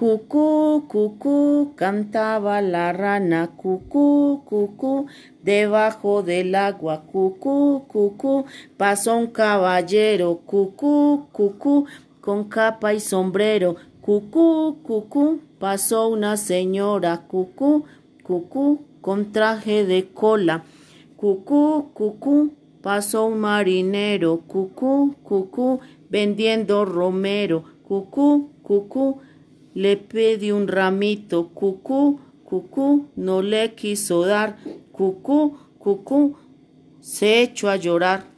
Cucú, cucú, cantaba la rana, cucú, cucú, debajo del agua, cucú, cucú, pasó un caballero, cucú, cucú, con capa y sombrero, cucú, cucú, pasó una señora, cucú, cucú, con traje de cola, cucú, cucú, pasó un marinero, cucú, cucú, vendiendo romero, cucú, cucú, le pedí un ramito, cucú, cucú, no le quiso dar, cucú, cucú, se echó a llorar.